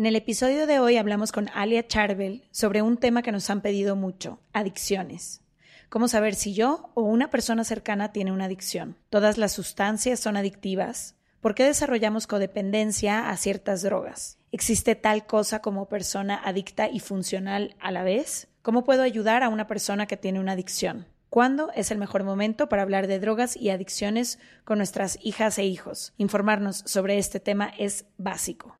En el episodio de hoy hablamos con Alia Charbel sobre un tema que nos han pedido mucho, adicciones. ¿Cómo saber si yo o una persona cercana tiene una adicción? ¿Todas las sustancias son adictivas? ¿Por qué desarrollamos codependencia a ciertas drogas? ¿Existe tal cosa como persona adicta y funcional a la vez? ¿Cómo puedo ayudar a una persona que tiene una adicción? ¿Cuándo es el mejor momento para hablar de drogas y adicciones con nuestras hijas e hijos? Informarnos sobre este tema es básico.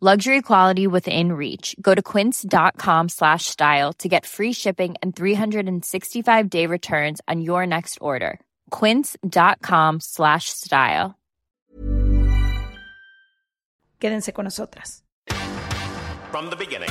Luxury quality within reach. Go to quince.com slash style to get free shipping and 365 day returns on your next order. Quince.com slash style. Quédense con nosotras. From the beginning.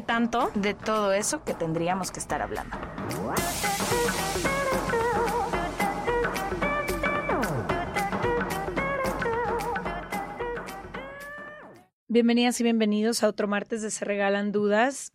tanto. de todo eso que tendríamos que estar hablando. Bienvenidas y bienvenidos a otro martes de Se Regalan Dudas.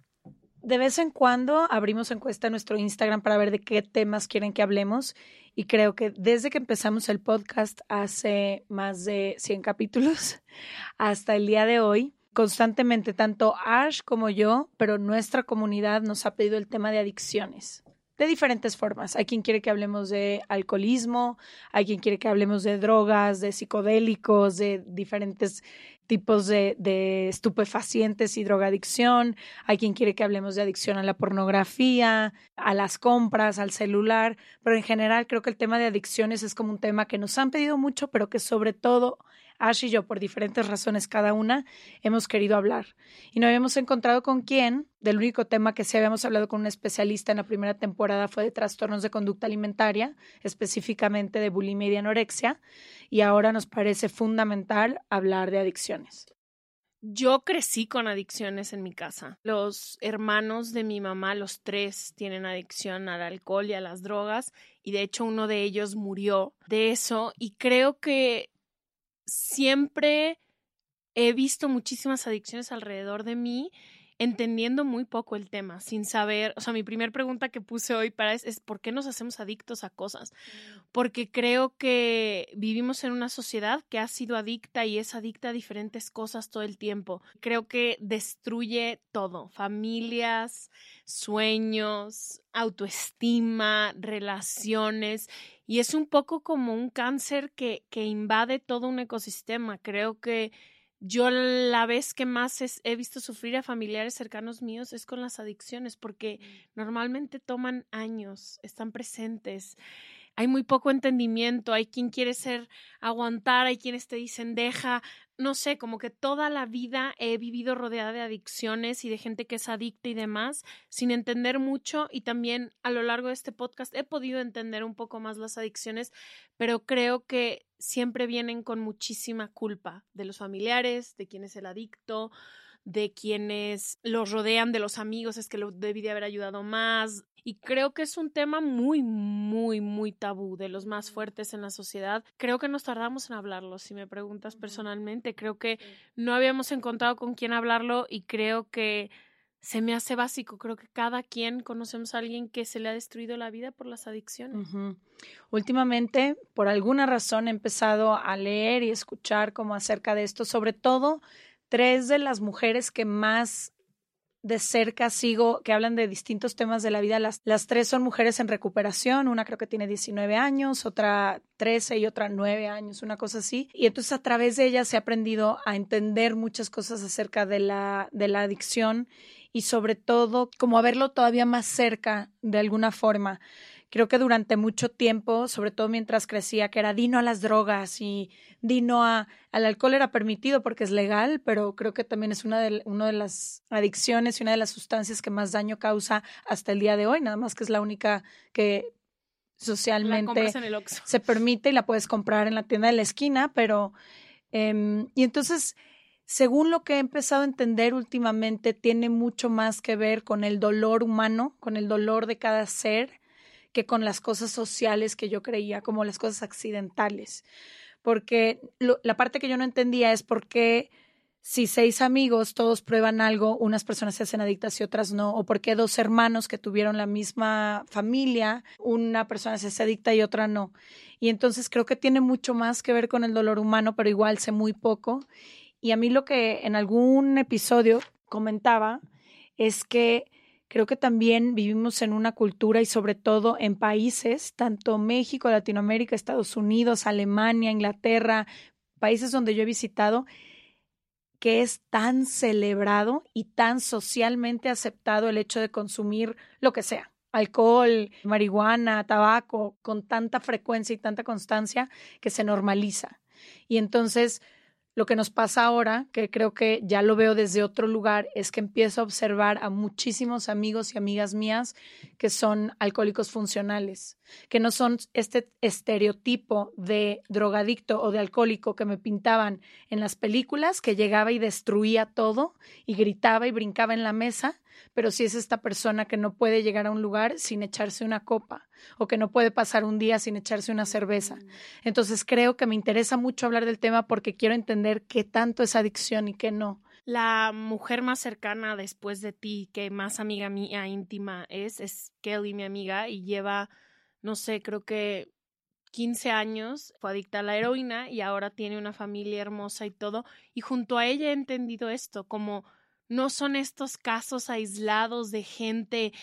De vez en cuando abrimos encuesta en nuestro Instagram para ver de qué temas quieren que hablemos y creo que desde que empezamos el podcast hace más de 100 capítulos hasta el día de hoy, constantemente tanto Ash como yo, pero nuestra comunidad nos ha pedido el tema de adicciones de diferentes formas. Hay quien quiere que hablemos de alcoholismo, hay quien quiere que hablemos de drogas, de psicodélicos, de diferentes tipos de, estupefacientes y drogadicción. Hay quien quiere que hablemos de adicción a la pornografía, a las compras, al celular, pero en general creo que el tema de adicciones es como un tema que nos han pedido mucho, pero que sobre todo Ash y yo, por diferentes razones cada una, hemos querido hablar. Y no habíamos encontrado con quién. Del único tema que sí habíamos hablado con un especialista en la primera temporada fue de trastornos de conducta alimentaria, específicamente de bulimia y de anorexia. Y ahora nos parece fundamental hablar de adicciones. Yo crecí con adicciones en mi casa. Los hermanos de mi mamá, los tres, tienen adicción al alcohol y a las drogas. Y de hecho uno de ellos murió de eso. Y creo que siempre he visto muchísimas adicciones alrededor de mí, entendiendo muy poco el tema, sin saber, o sea, mi primera pregunta que puse hoy para es, es ¿por qué nos hacemos adictos a cosas? Porque creo que vivimos en una sociedad que ha sido adicta y es adicta a diferentes cosas todo el tiempo. Creo que destruye todo, familias, sueños, autoestima, relaciones y es un poco como un cáncer que, que invade todo un ecosistema. Creo que yo la vez que más es- he visto sufrir a familiares cercanos míos es con las adicciones, porque normalmente toman años, están presentes. Hay muy poco entendimiento, hay quien quiere ser aguantar, hay quienes te dicen deja, no sé, como que toda la vida he vivido rodeada de adicciones y de gente que es adicta y demás, sin entender mucho y también a lo largo de este podcast he podido entender un poco más las adicciones, pero creo que siempre vienen con muchísima culpa de los familiares, de quién es el adicto, de quienes los rodean, de los amigos, es que lo debí de haber ayudado más. Y creo que es un tema muy, muy, muy tabú, de los más fuertes en la sociedad. Creo que nos tardamos en hablarlo, si me preguntas personalmente. Creo que no habíamos encontrado con quién hablarlo y creo que se me hace básico. Creo que cada quien conocemos a alguien que se le ha destruido la vida por las adicciones. Últimamente, por alguna razón, he empezado a leer y escuchar como acerca de esto, sobre todo tres de las mujeres que más de cerca sigo que hablan de distintos temas de la vida. Las, las tres son mujeres en recuperación, una creo que tiene 19 años, otra 13 y otra 9 años, una cosa así. Y entonces a través de ellas he aprendido a entender muchas cosas acerca de la, de la adicción y sobre todo como a verlo todavía más cerca de alguna forma. Creo que durante mucho tiempo, sobre todo mientras crecía, que era dino a las drogas y dino a, al alcohol era permitido porque es legal, pero creo que también es una de, una de las adicciones y una de las sustancias que más daño causa hasta el día de hoy, nada más que es la única que socialmente se permite y la puedes comprar en la tienda de la esquina, pero... Eh, y entonces según lo que he empezado a entender últimamente, tiene mucho más que ver con el dolor humano, con el dolor de cada ser, que con las cosas sociales que yo creía, como las cosas accidentales. Porque la parte que yo no entendía es por qué si seis amigos todos prueban algo, unas personas se hacen adictas y otras no, o por qué dos hermanos que tuvieron la misma familia, una persona se hace adicta y otra no. Y entonces creo que tiene mucho más que ver con el dolor humano, pero igual sé muy poco. Y a mí lo que en algún episodio comentaba es que creo que también vivimos en una cultura y sobre todo en países, tanto México, Latinoamérica, Estados Unidos, Alemania, Inglaterra, países donde yo he visitado, que es tan celebrado y tan socialmente aceptado el hecho de consumir lo que sea, alcohol, marihuana, tabaco, con tanta frecuencia y tanta constancia que se normaliza. Y entonces lo que nos pasa ahora, que creo que ya lo veo desde otro lugar, es que empiezo a observar a muchísimos amigos y amigas mías que son alcohólicos funcionales, que no son este estereotipo de drogadicto o de alcohólico que me pintaban en las películas, que llegaba y destruía todo y gritaba y brincaba en la mesa, pero si es esta persona que no puede llegar a un lugar sin echarse una copa o que no puede pasar un día sin echarse una cerveza. Mm. Entonces creo que me interesa mucho hablar del tema porque quiero entender qué tanto es adicción y qué no. La mujer más cercana después de ti, que más amiga mía íntima es, es Kelly, mi amiga, y lleva, no sé, creo que 15 años, fue adicta a la heroína y ahora tiene una familia hermosa y todo. Y junto a ella he entendido esto, como no son estos casos aislados de gente,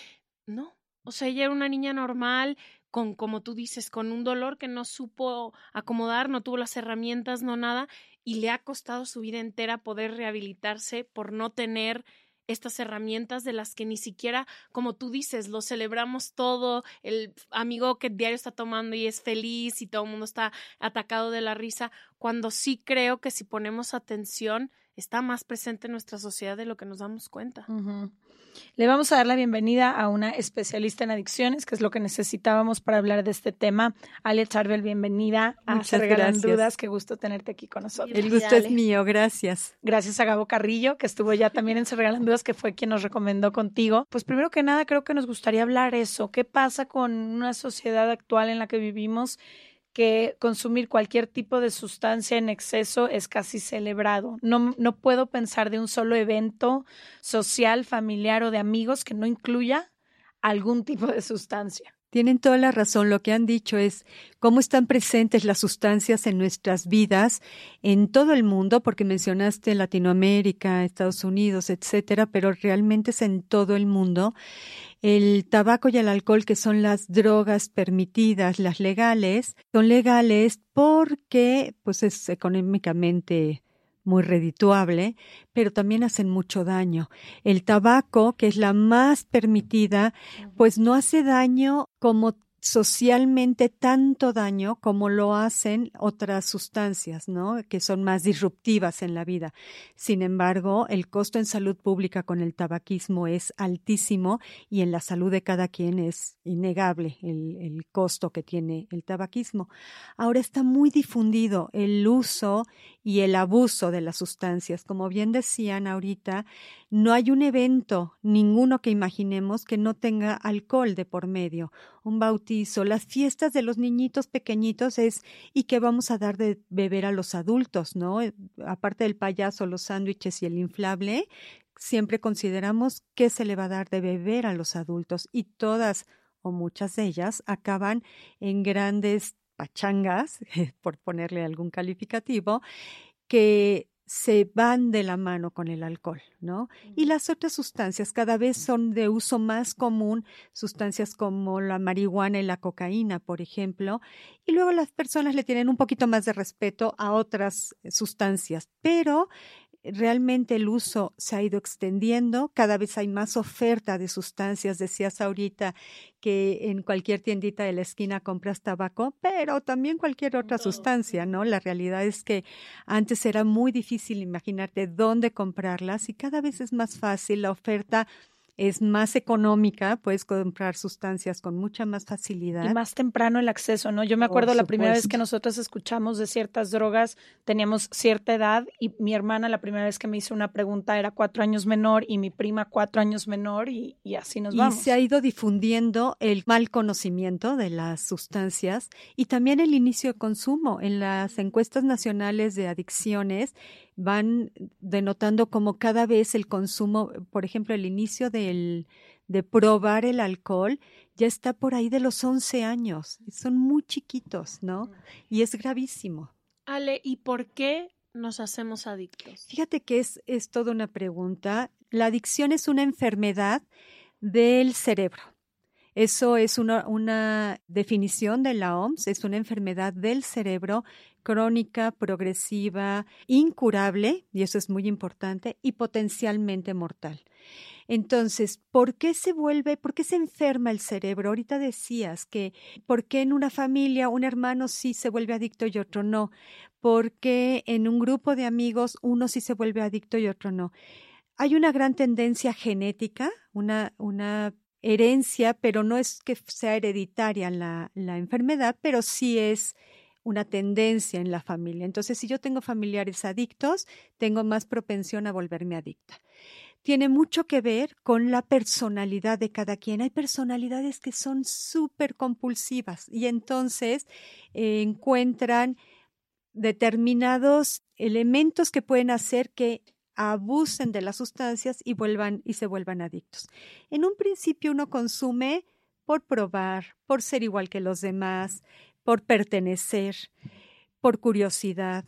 no. O sea, ella era una niña normal, con, como tú dices, con un dolor que no supo acomodar, no tuvo las herramientas, no nada, y le ha costado su vida entera poder rehabilitarse por no tener estas herramientas de las que ni siquiera, como tú dices, lo celebramos todo, el amigo que diario está tomando y es feliz y todo el mundo está atacado de la risa, cuando sí creo que si ponemos atención, está más presente en nuestra sociedad de lo que nos damos cuenta. Le vamos a dar la bienvenida a una especialista en adicciones, que es lo que necesitábamos para hablar de este tema. Ale Charbel, bienvenida a Se Regalan Dudas. Qué gusto tenerte aquí con nosotros. El gusto es mío, gracias. Gracias a Gabo Carrillo, que estuvo ya también en Se Regalan Dudas, que fue quien nos recomendó contigo. Pues primero que nada, creo que nos gustaría hablar eso. ¿Qué pasa con una sociedad actual en la que vivimos? Que consumir cualquier tipo de sustancia en exceso es casi celebrado. No, no puedo pensar de un solo evento social, familiar o de amigos que no incluya algún tipo de sustancia. Tienen toda la razón. Lo que han dicho es cómo están presentes las sustancias en nuestras vidas en todo el mundo, porque mencionaste Latinoamérica, Estados Unidos, etcétera, pero realmente es en todo el mundo. El tabaco y el alcohol, que son las drogas permitidas, las legales, son legales porque pues es económicamente muy redituable, pero también hacen mucho daño. El tabaco, que es la más permitida, pues no hace daño como socialmente tanto daño como lo hacen otras sustancias, ¿no? Que son más disruptivas en la vida. Sin embargo, el costo en salud pública con el tabaquismo es altísimo y en la salud de cada quien es innegable el, el costo que tiene el tabaquismo. Ahora está muy difundido el uso y el abuso de las sustancias. Como bien decían ahorita, no hay un evento, ninguno que imaginemos que no tenga alcohol de por medio. Un bautizo, las fiestas de los niñitos pequeñitos es y qué vamos a dar de beber a los adultos, ¿no? Eh, aparte del payaso, los sándwiches y el inflable, siempre consideramos qué se le va a dar de beber a los adultos y todas o muchas de ellas acaban en grandes pachangas, por ponerle algún calificativo, que se van de la mano con el alcohol, ¿no? Y las otras sustancias cada vez son de uso más común, sustancias como la marihuana y la cocaína, por ejemplo, y luego las personas le tienen un poquito más de respeto a otras sustancias, pero realmente el uso se ha ido extendiendo, cada vez hay más oferta de sustancias. Decías ahorita que en cualquier tiendita de la esquina compras tabaco, pero también cualquier otra sustancia, ¿no? La realidad es que antes era muy difícil imaginarte dónde comprarlas y cada vez es más fácil la oferta es más económica, puedes comprar sustancias con mucha más facilidad. Y más temprano el acceso, ¿no? Yo me acuerdo la primera vez que nosotros escuchamos de ciertas drogas, teníamos cierta edad y mi hermana la primera vez que me hizo una pregunta era cuatro años menor y mi prima cuatro años menor y, así nos vamos. Y se ha ido difundiendo el mal conocimiento de las sustancias y también el inicio de consumo. En las encuestas nacionales de adicciones, van denotando como cada vez el consumo, por ejemplo, el inicio del, de probar el alcohol ya está por ahí de los 11 años. Son muy chiquitos, ¿no? Y es gravísimo. Ale, ¿y por qué nos hacemos adictos? Fíjate que es, es toda una pregunta. La adicción es una enfermedad del cerebro. Eso es una, una, definición de la OMS, es una enfermedad del cerebro crónica, progresiva, incurable, y eso es muy importante, y potencialmente mortal. Entonces, ¿por qué se vuelve, por qué se enferma el cerebro? Ahorita decías que, ¿por qué en una familia un hermano sí se vuelve adicto y otro no? ¿Por qué en un grupo de amigos uno sí se vuelve adicto y otro no? Hay una gran tendencia genética, una, una herencia, pero no es que sea hereditaria la, la enfermedad, pero sí es una tendencia en la familia. Entonces, si yo tengo familiares adictos, tengo más propensión a volverme adicta. Tiene mucho que ver con la personalidad de cada quien. Hay personalidades que son súper compulsivas y entonces eh, encuentran determinados elementos que pueden hacer que abusen de las sustancias y vuelvan y se vuelvan adictos. En un principio uno consume por probar, por ser igual que los demás, por pertenecer, por curiosidad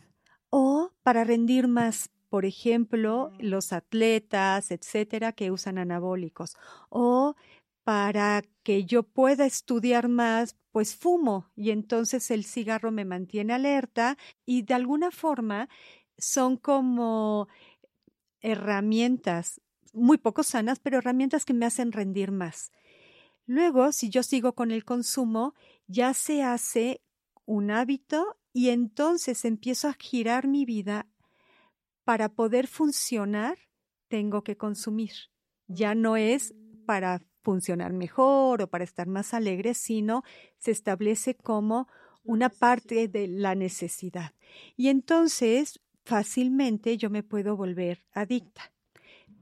o para rendir más. Por ejemplo, los atletas, etcétera, que usan anabólicos. O para que yo pueda estudiar más, pues fumo y entonces el cigarro me mantiene alerta y de alguna forma son como herramientas muy poco sanas, pero herramientas que me hacen rendir más. Luego, si yo sigo con el consumo, ya se hace un hábito y entonces empiezo a girar mi vida para poder funcionar, tengo que consumir. Ya no es para funcionar mejor o para estar más alegre, sino se establece como una parte de la necesidad. Y entonces fácilmente yo me puedo volver adicta.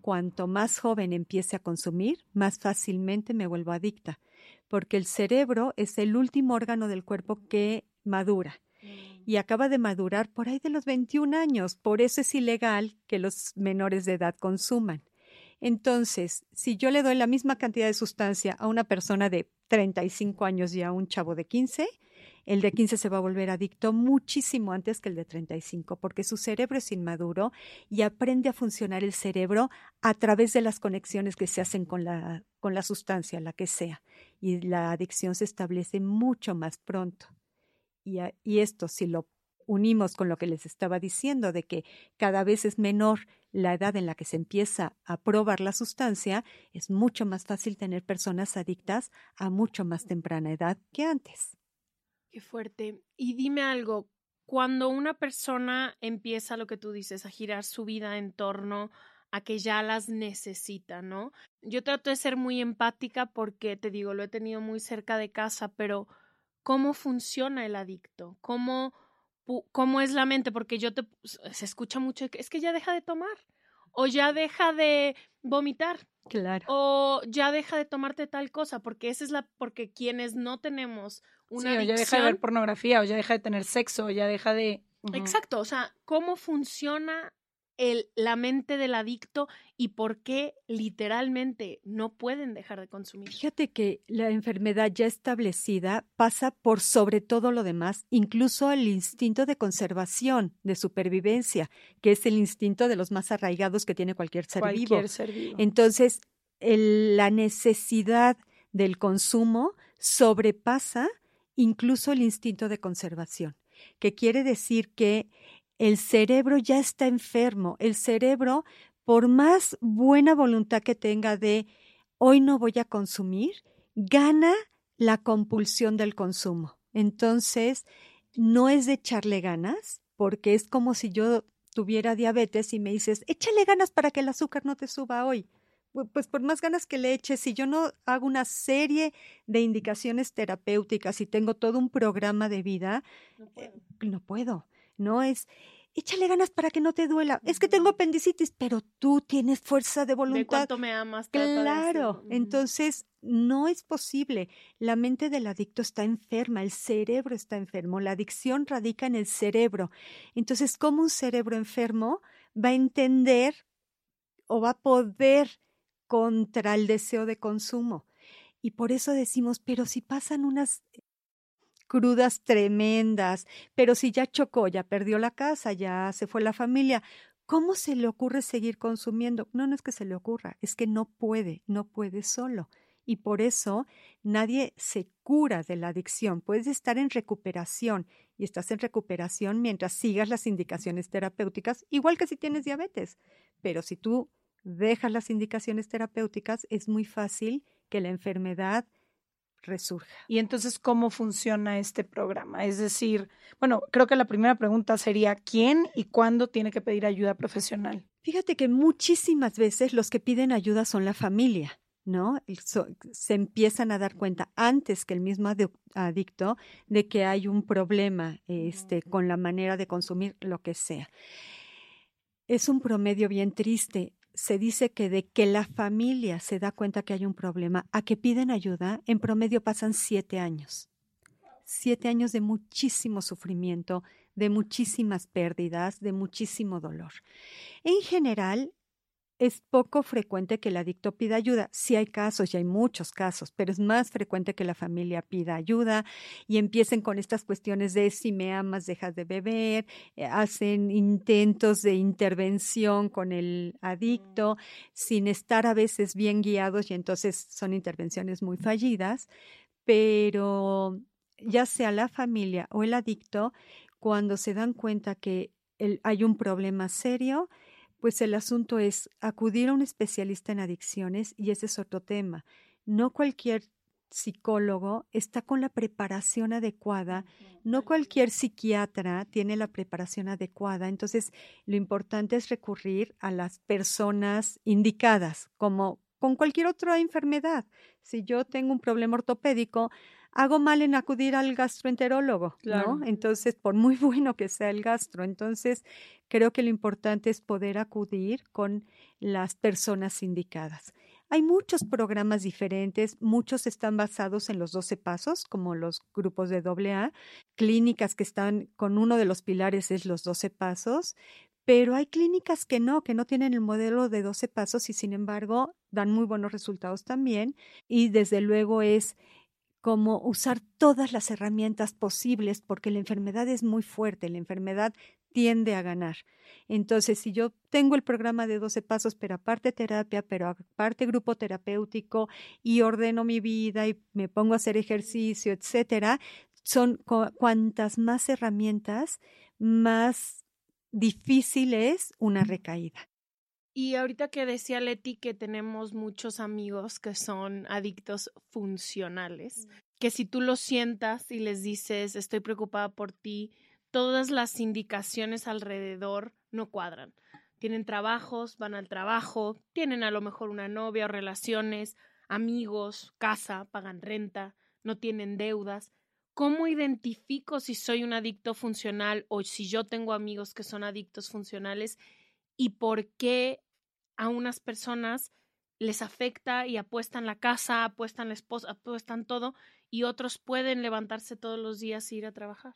Cuanto más joven empiece a consumir, más fácilmente me vuelvo adicta, porque el cerebro es el último órgano del cuerpo que madura mm. y acaba de madurar por ahí de los 21 años. Por eso es ilegal que los menores de edad consuman. Entonces, si yo le doy la misma cantidad de sustancia a una persona de 35 años y a un chavo de 15, el de 15 se va a volver adicto muchísimo antes que el de 35, porque su cerebro es inmaduro y aprende a funcionar el cerebro a través de las conexiones que se hacen con la, con la sustancia, la que sea. Y la adicción se establece mucho más pronto. Y, y esto, si lo unimos con lo que les estaba diciendo de que cada vez es menor la edad en la que se empieza a probar la sustancia, es mucho más fácil tener personas adictas a mucho más temprana edad que antes. Qué fuerte. Y dime algo, cuando una persona empieza lo que tú dices, a girar su vida en torno a que ya las necesita, ¿no? Yo trato de ser muy empática porque, te digo, lo he tenido muy cerca de casa, pero ¿cómo funciona el adicto? ¿Cómo, cómo es la mente? Porque yo te, se escucha mucho, es que ya deja de tomar o ya deja de vomitar. Claro. O ya deja de tomarte tal cosa, porque esa es la, porque quienes no tenemos una sí, o ya deja de ver pornografía, o ya deja de tener sexo, o ya deja de. Exacto, o sea, ¿cómo funciona el, la mente del adicto y por qué literalmente no pueden dejar de consumir. Fíjate que la enfermedad ya establecida pasa por sobre todo lo demás, incluso el instinto de conservación, de supervivencia, que es el instinto de los más arraigados que tiene cualquier ser Cualquier vivo. ser vivo. Entonces, el- la necesidad del consumo sobrepasa incluso el instinto de conservación, que quiere decir que el cerebro ya está enfermo. El cerebro, por más buena voluntad que tenga de hoy no voy a consumir, gana la compulsión del consumo. Entonces, no es de echarle ganas, porque es como si yo tuviera diabetes y me dices, échale ganas para que el azúcar no te suba hoy. Pu- Pues por más ganas que le eches, si yo no hago una serie de indicaciones terapéuticas y tengo todo un programa de vida, eh, no puedo. No es, échale ganas para que no te duela. Es que tengo apendicitis, pero tú tienes fuerza de De voluntad. cuánto me amas. de Claro. Ujú. entonces no es posible. La mente del adicto está enferma, el cerebro está enfermo, la adicción radica en el cerebro. Entonces, ¿cómo un cerebro enfermo va a entender o va a poder contra el deseo de consumo? Y por eso decimos, pero si pasan unas crudas tremendas, pero si ya chocó, ya perdió la casa, ya se fue la familia, ¿cómo se le ocurre seguir consumiendo? No, no es que se le ocurra, es que no puede, no puede solo. Y por eso nadie se cura de la adicción. Puedes estar en recuperación y estás en recuperación mientras sigas las indicaciones terapéuticas, igual que si tienes diabetes. Pero si tú dejas las indicaciones terapéuticas, es muy fácil que la enfermedad resurja. Y entonces, ¿cómo funciona este programa? Es decir, bueno, creo que la primera pregunta sería, ¿quién y cuándo tiene que pedir ayuda profesional? Fíjate que muchísimas veces los que piden ayuda son la familia, ¿no? Se empiezan a dar cuenta antes que el mismo adicto de que hay un problema este, con la manera de consumir lo que sea. Es un promedio bien triste. Se dice que de que la familia se da cuenta que hay un problema a que piden ayuda, en promedio pasan siete años. Siete años de muchísimo sufrimiento, de muchísimas pérdidas, de muchísimo dolor. En general, es poco frecuente que el adicto pida ayuda. Sí hay casos y hay muchos casos, pero es más frecuente que la familia pida ayuda y empiecen con estas cuestiones de si me amas, dejas de beber, eh, hacen intentos de intervención con el adicto sin estar a veces bien guiados y entonces son intervenciones muy fallidas, pero ya sea la familia o el adicto, cuando se dan cuenta que el- hay un problema serio, pues el asunto es acudir a un especialista en adicciones y ese es otro tema. No cualquier psicólogo está con la preparación adecuada, no cualquier psiquiatra tiene la preparación adecuada, entonces lo importante es recurrir a las personas indicadas, como con cualquier otra enfermedad. Si yo tengo un problema ortopédico, hago mal en acudir al gastroenterólogo, Claro. ¿no? Entonces, por muy bueno que sea el gastro, entonces creo que lo importante es poder acudir con las personas indicadas. Hay muchos programas diferentes, muchos están basados en los 12 pasos, como los grupos de AA, clínicas que están con uno de los pilares es los 12 pasos, pero hay clínicas que no, que no tienen el modelo de 12 pasos y sin embargo dan muy buenos resultados también. Y desde luego es como usar todas las herramientas posibles porque la enfermedad es muy fuerte, la enfermedad tiende a ganar. Entonces, si yo tengo el programa de 12 pasos, pero aparte terapia, pero aparte grupo terapéutico y ordeno mi vida y me pongo a hacer ejercicio, etcétera, son cu- cuantas más herramientas, más difícil es una recaída. Y ahorita que decía Leti que tenemos muchos amigos que son adictos funcionales, que si tú los sientas y les dices estoy preocupada por ti, todas las indicaciones alrededor no cuadran. Tienen trabajos, van al trabajo, tienen a lo mejor una novia o relaciones, amigos, casa, pagan renta, no tienen deudas. ¿Cómo identifico si soy un adicto funcional o si yo tengo amigos que son adictos funcionales y por qué a unas personas les afecta y apuestan la casa, apuestan la esposa, apuestan todo y otros pueden levantarse todos los días e ir a trabajar?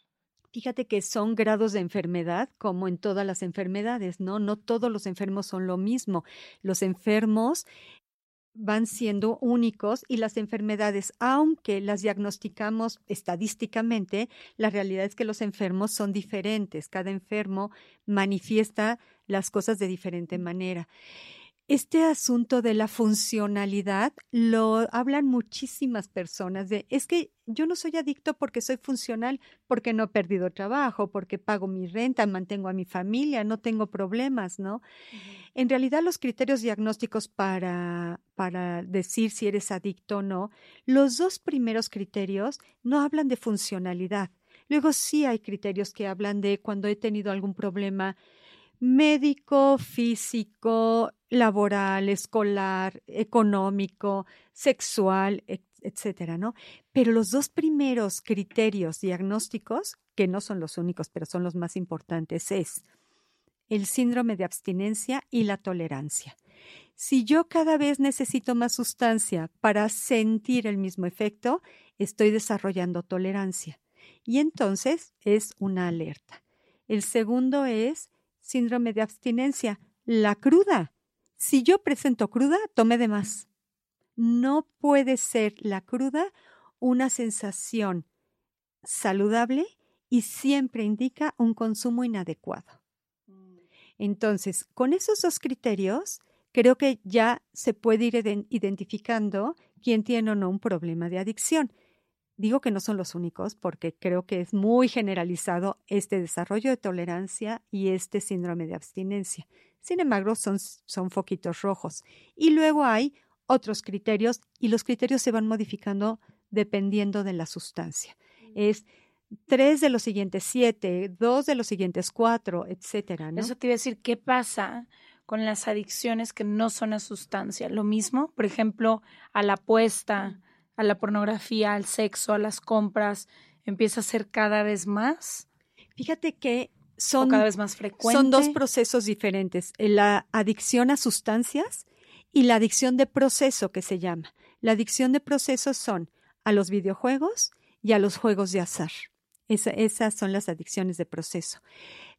Fíjate que son grados de enfermedad como en todas las enfermedades, ¿no? No todos los enfermos son lo mismo. Los enfermos van siendo únicos y las enfermedades, aunque las diagnosticamos estadísticamente, la realidad es que los enfermos son diferentes. Cada enfermo manifiesta las cosas de diferente manera. Este asunto de la funcionalidad lo hablan muchísimas personas de es que yo no soy adicto porque soy funcional, porque no he perdido trabajo, porque pago mi renta, mantengo a mi familia, no tengo problemas, ¿no? En realidad los criterios diagnósticos para, para decir si eres adicto o no, los dos primeros criterios no hablan de funcionalidad. Luego sí hay criterios que hablan de cuando he tenido algún problema médico, físico, laboral, escolar, económico, sexual, etcétera, ¿no? Pero los dos primeros criterios diagnósticos, que no son los únicos, pero son los más importantes, es el síndrome de abstinencia y la tolerancia. Si yo cada vez necesito más sustancia para sentir el mismo efecto, estoy desarrollando tolerancia. Y entonces es una alerta. El segundo es síndrome de abstinencia, la cruda. Si yo presento cruda, tome de más. No puede ser la cruda una sensación saludable y siempre indica un consumo inadecuado. Entonces, con esos dos criterios, creo que ya se puede ir identificando quién tiene o no un problema de adicción. Digo que no son los únicos porque creo que es muy generalizado este desarrollo de tolerancia y este síndrome de abstinencia. Sin embargo, son, son foquitos rojos. Y luego hay otros criterios y los criterios se van modificando dependiendo de la sustancia. Es tres de los siguientes siete, dos de los siguientes cuatro, etcétera. Eso te iba a decir, ¿qué pasa con las adicciones que no son a sustancia? Lo mismo, por ejemplo, a la apuesta, a la pornografía, al sexo, a las compras, empieza a ser cada vez más? Fíjate que son cada vez más. Son dos procesos diferentes, la adicción a sustancias y la adicción de proceso que se llama. La adicción de proceso son a los videojuegos y a los juegos de azar. Esas son las adicciones de proceso.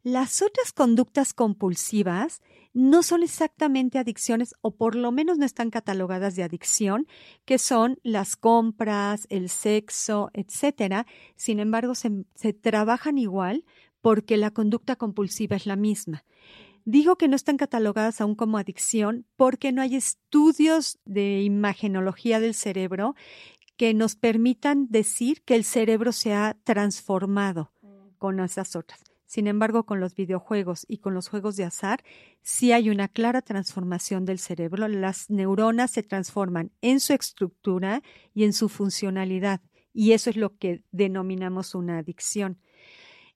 Las otras conductas compulsivas no son exactamente adicciones o por lo menos no están catalogadas de adicción, que son las compras, el sexo, etcétera. Sin embargo, se, se trabajan igual porque la conducta compulsiva es la misma. Digo que no están catalogadas aún como adicción porque no hay estudios de imagenología del cerebro que nos permitan decir que el cerebro se ha transformado con esas otras. Sin embargo, con los videojuegos y con los juegos de azar, sí hay una clara transformación del cerebro. Las neuronas se transforman en su estructura y en su funcionalidad. Y eso es lo que denominamos una adicción.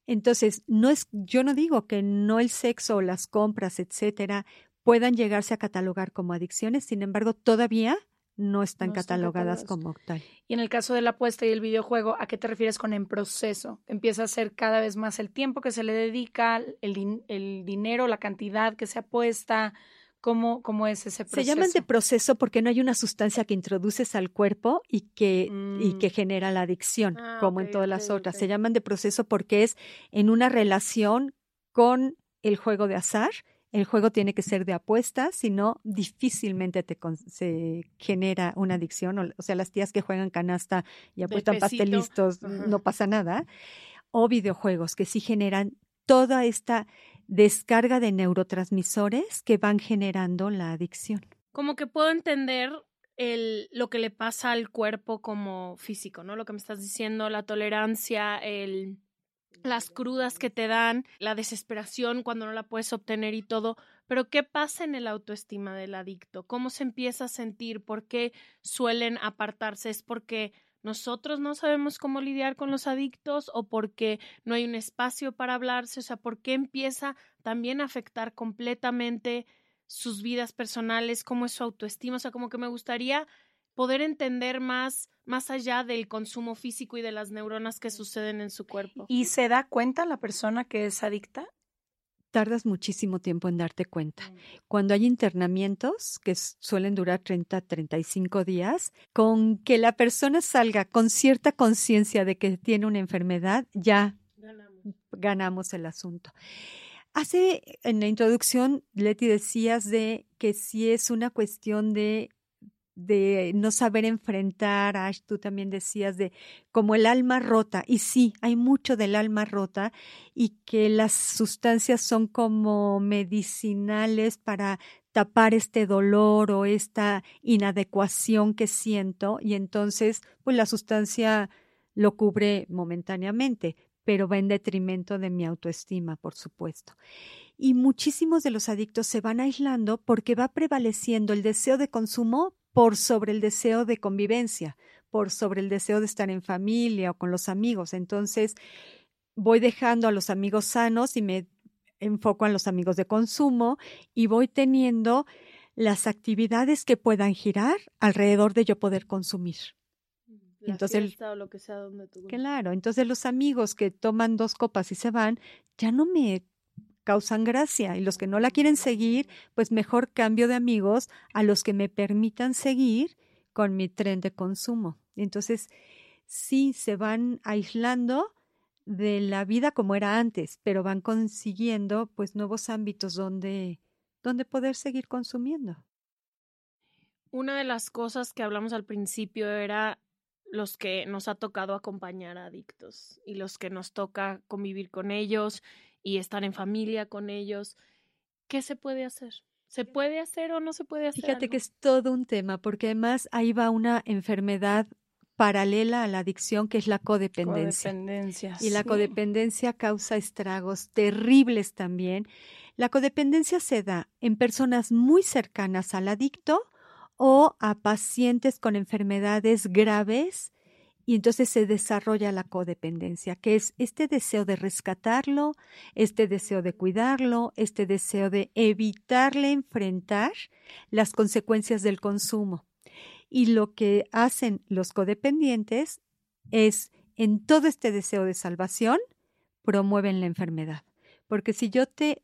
Entonces, no es, yo no digo que no el sexo o las compras, etcétera, puedan llegarse a catalogar como adicciones, sin embargo, todavía no están catalogadas como tal. Y en el caso de la apuesta y el videojuego, ¿a qué te refieres con en proceso? Empieza a ser cada vez más el tiempo que se le dedica, el, el dinero, la cantidad que se apuesta. ¿Cómo, ¿Cómo, es ese proceso? Se llaman de proceso porque no hay una sustancia que introduces al cuerpo y que, y que mm. genera la adicción, ah, como en todas las otras. Se llaman de proceso porque es en una relación con el juego de azar el juego tiene que ser de apuestas, si no, difícilmente te se genera una adicción. O, sea, las tías que juegan canasta y apuestan pastelistos, no pasa nada. O videojuegos que sí generan toda esta descarga de neurotransmisores que van generando la adicción. Como que puedo entender el, lo que le pasa al cuerpo como físico, ¿no? Lo que me estás diciendo, la tolerancia, el las crudas que te dan, la desesperación cuando no la puedes obtener y todo. Pero ¿qué pasa en el autoestima del adicto? ¿Cómo se empieza a sentir? ¿Por qué suelen apartarse? ¿Es porque nosotros no sabemos cómo lidiar con los adictos o porque no hay un espacio para hablarse? O sea, ¿por qué empieza también a afectar completamente sus vidas personales? ¿Cómo es su autoestima? O sea, como que me gustaría poder entender más, más allá del consumo físico y de las neuronas que suceden en su cuerpo. ¿Y se da cuenta la persona que es adicta? Tardas muchísimo tiempo en darte cuenta. Mm. Cuando hay internamientos, que suelen durar 30, 35 días, con que la persona salga con cierta conciencia de que tiene una enfermedad, ya ganamos el asunto. Hace en la introducción, Leti, decías de que si es una cuestión de de no saber enfrentar, Ash, tú también decías de como el alma rota, y sí, hay mucho del alma rota y que las sustancias son como medicinales para tapar este dolor o esta inadecuación que siento y entonces pues la sustancia lo cubre momentáneamente, pero va en detrimento de mi autoestima, por supuesto. Y muchísimos de los adictos se van aislando porque va prevaleciendo el deseo de consumo por sobre el deseo de convivencia, por sobre el deseo de estar en familia o con los amigos. Entonces, voy dejando a los amigos sanos y me enfoco en los amigos de consumo y voy teniendo las actividades que puedan girar alrededor de yo poder consumir. entonces, lo que sea donde Claro, entonces los amigos que toman dos copas y se van, ya no me causan gracia y los que no la quieren seguir, pues mejor cambio de amigos a los que me permitan seguir con mi tren de consumo. Entonces, sí se van aislando de la vida como era antes, pero van consiguiendo pues nuevos ámbitos donde, donde poder seguir consumiendo. Una de las cosas que hablamos al principio era los que nos ha tocado acompañar a adictos y los que nos toca convivir con ellos y estar en familia con ellos. ¿Qué se puede hacer? ¿Se puede hacer o no se puede hacer? Fíjate que es todo un tema, porque además ahí va una enfermedad paralela a la adicción que es la codependencia. codependencia y la codependencia causa estragos terribles también. La codependencia se da en personas muy cercanas al adicto o a pacientes con enfermedades graves y entonces se desarrolla la codependencia, que es este deseo de rescatarlo, este deseo de cuidarlo, este deseo de evitarle enfrentar las consecuencias del consumo. Y lo que hacen los codependientes es, en todo este deseo de salvación, promueven la enfermedad. Porque si yo te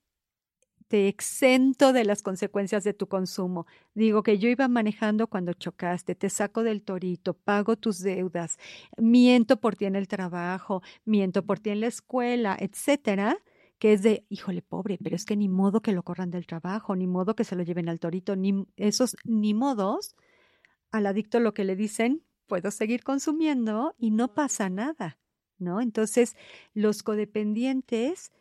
te exento de las consecuencias de tu consumo. Digo que yo iba manejando cuando chocaste, te saco del torito, pago tus deudas, miento por ti en el trabajo, miento por ti en la escuela, etcétera, que es de, híjole, pobre, pero es que ni modo que lo corran del trabajo, ni modo que se lo lleven al torito, ni esos ni modos. Al adicto lo que le dicen, puedo seguir consumiendo y no pasa nada, ¿no? Entonces, los codependientes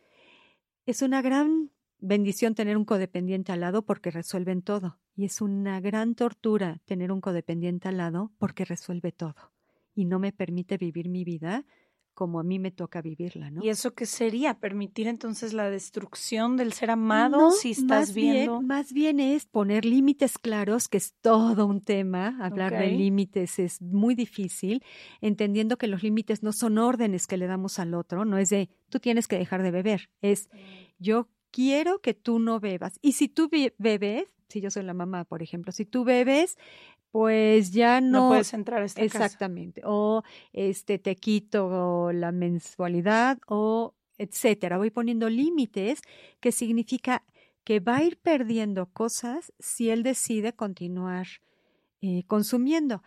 es una gran bendición tener un codependiente al lado porque resuelven todo. Y es una gran tortura tener un codependiente al lado porque resuelve todo. Y no me permite vivir mi vida como a mí me toca vivirla, ¿no? ¿Y eso qué sería? ¿Permitir entonces la destrucción del ser amado si estás más viendo? Bien, más bien es poner límites claros, que es todo un tema. Hablar de límites es muy difícil, entendiendo que los límites no son órdenes que le damos al otro, no es de tú tienes que dejar de beber, es yo quiero que tú no bebas. Y si tú bebes, si yo soy la mamá, por ejemplo, si tú bebes, pues ya no, no puedes entrar a esta exactamente o este te quito la mensualidad o etcétera. Voy poniendo límites que significa que va a ir perdiendo cosas si él decide continuar eh, consumiendo.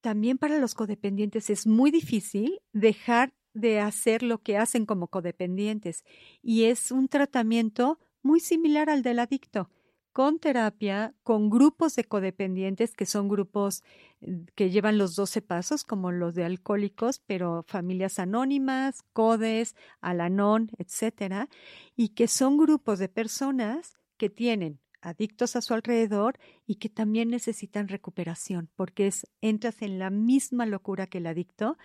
También para los codependientes es muy difícil dejar de hacer lo que hacen como codependientes y es un tratamiento muy similar al del adicto, con terapia, con grupos de codependientes que son grupos eh, que llevan los 12 pasos como los de alcohólicos, pero familias anónimas, CODES, Alanón, etcétera, y que son grupos de personas que tienen adictos a su alrededor y que también necesitan recuperación, porque es entras en la misma locura que el adicto,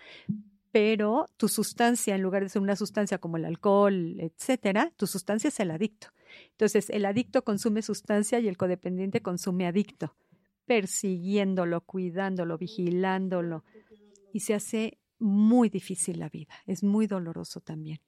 pero tu sustancia, en lugar de ser una sustancia como el alcohol, etcétera, tu sustancia es el adicto. Entonces, el adicto consume sustancia y el codependiente consume adicto, persiguiéndolo, cuidándolo, vigilándolo. Y se hace muy difícil la vida, es muy doloroso también.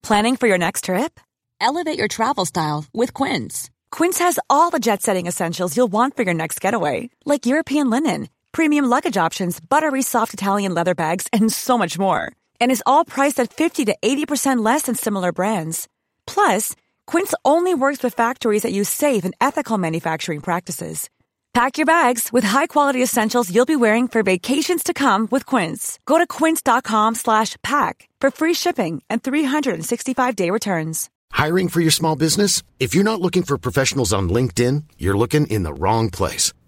Planning for your next trip? Elevate your travel style with Quince. Quince has all the jet-setting essentials you'll want for your next getaway, like European linen premium luggage options, buttery soft Italian leather bags, and so much more. And is all priced at 50 to 80% less than similar brands. Plus, Quince only works with factories that use safe and ethical manufacturing practices. Pack your bags with high-quality essentials you'll be wearing for vacations to come with Quince. Go to quince.com slash pack for free shipping and 365-day returns. Hiring for your small business? If you're not looking for professionals on LinkedIn, you're looking in the wrong place.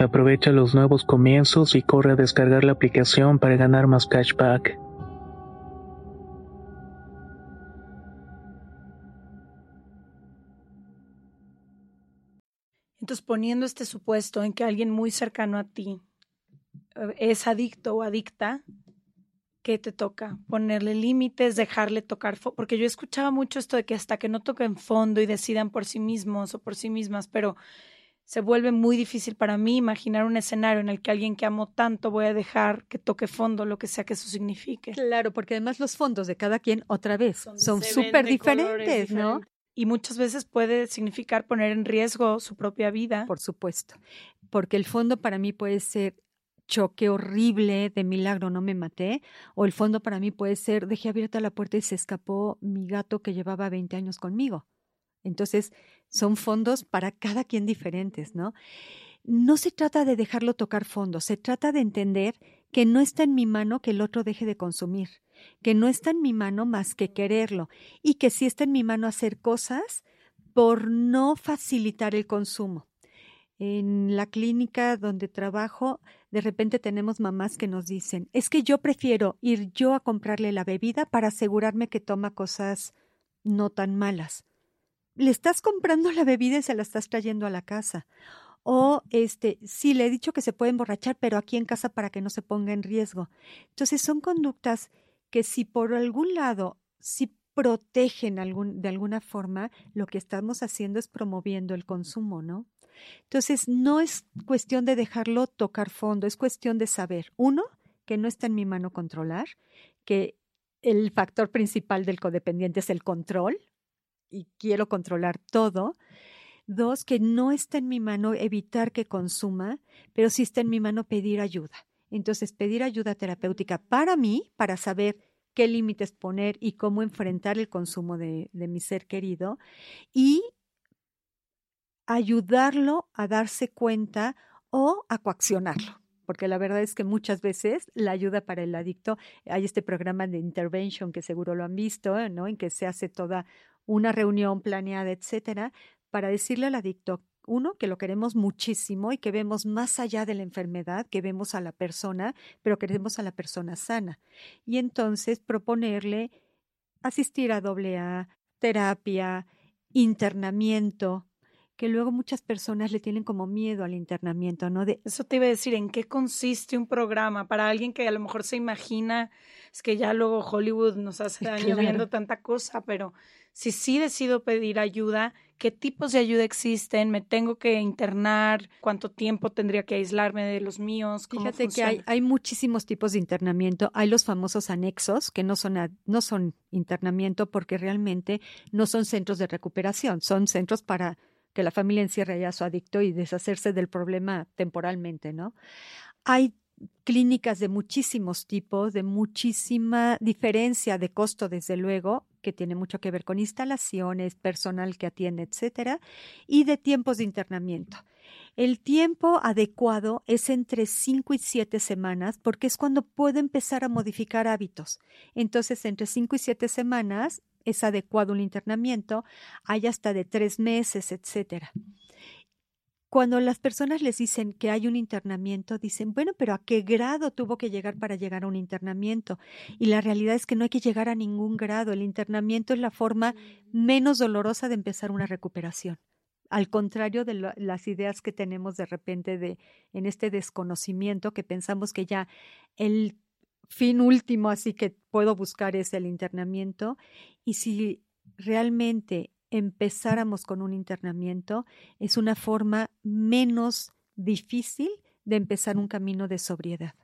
Aprovecha los nuevos comienzos y corre a descargar la aplicación para ganar más cashback. Entonces, poniendo este supuesto en que alguien muy cercano a ti eh, es adicto o adicta, ¿qué te toca? Ponerle límites, dejarle tocar, porque yo escuchaba mucho esto de que hasta que no toquen fondo y decidan por sí mismos o por sí mismas, pero se vuelve muy difícil para mí imaginar un escenario en el que alguien que amo tanto voy a dejar que toque fondo, lo que sea que eso signifique. Claro, porque además los fondos de cada quien, otra vez, son súper diferentes, ¿no? Y muchas veces puede significar poner en riesgo su propia vida. Por supuesto, porque el fondo para mí puede ser choque horrible, de milagro no me maté, o el fondo para mí puede ser dejé abierta la puerta y se escapó mi gato que llevaba 20 años conmigo. Entonces, son fondos para cada quien diferentes, ¿no? No se trata de dejarlo tocar fondo, se trata de entender que no está en mi mano que el otro deje de consumir, que no está en mi mano más que quererlo y que sí está en mi mano hacer cosas por no facilitar el consumo. En la clínica donde trabajo, de repente tenemos mamás que nos dicen, es que yo prefiero ir yo a comprarle la bebida para asegurarme que toma cosas no tan malas le estás comprando la bebida y se la estás trayendo a la casa. O este, sí, le he dicho que se puede emborrachar, pero aquí en casa para que no se ponga en riesgo. Entonces son conductas que si por algún lado, si protegen de alguna forma, lo que estamos haciendo es promoviendo el consumo, ¿no? Entonces, no es cuestión de dejarlo tocar fondo, es cuestión de saber, uno, que no está en mi mano controlar, que el factor principal del codependiente es el control, y quiero controlar todo. Dos, que no está en mi mano evitar que consuma, pero sí está en mi mano pedir ayuda. Entonces, pedir ayuda terapéutica para mí, para saber qué límites poner y cómo enfrentar el consumo de, de mi ser querido y ayudarlo a darse cuenta o a coaccionarlo porque la verdad es que muchas veces la ayuda para el adicto, hay este programa de intervention que seguro lo han visto, ¿no? En que se hace toda una reunión planeada, etcétera, para decirle al adicto, uno, que lo queremos muchísimo y que vemos más allá de la enfermedad, que vemos a la persona, pero queremos a la persona sana. Y entonces proponerle asistir a doble A, terapia, internamiento, que luego muchas personas le tienen como miedo al internamiento, ¿no? De, Eso te iba a decir, ¿en qué consiste un programa para alguien que a lo mejor se imagina, es que ya luego Hollywood nos hace daño viendo tanta cosa, pero si sí decido pedir ayuda, qué tipos de ayuda existen, me tengo que internar, cuánto tiempo tendría que aislarme de los míos. ¿Cómo Fíjate que hay, hay muchísimos tipos de internamiento. Hay los famosos anexos, que no son, a- no son internamiento porque realmente no son centros de recuperación, son centros para que la familia encierre ya a su adicto y deshacerse del problema temporalmente, ¿no? Hay clínicas de muchísimos tipos, de muchísima diferencia de costo, desde luego, que tiene mucho que ver con instalaciones, personal que atiende, etcétera, y de tiempos de internamiento. El tiempo adecuado es entre 5 y 7 semanas porque es cuando puedo empezar a modificar hábitos. Entonces, entre 5 y 7 semanas es adecuado un internamiento, hay hasta de 3 meses, etcétera. Cuando las personas les dicen que hay un internamiento, dicen, bueno, pero ¿a qué grado tuvo que llegar para llegar a un internamiento? Y la realidad es que no hay que llegar a ningún grado. El internamiento es la forma menos dolorosa de empezar una recuperación. Al contrario de las ideas que tenemos de repente de en este desconocimiento que pensamos que ya el fin último así que puedo buscar es el internamiento y si realmente empezáramos con un internamiento es una forma menos difícil de empezar un camino de sobriedad.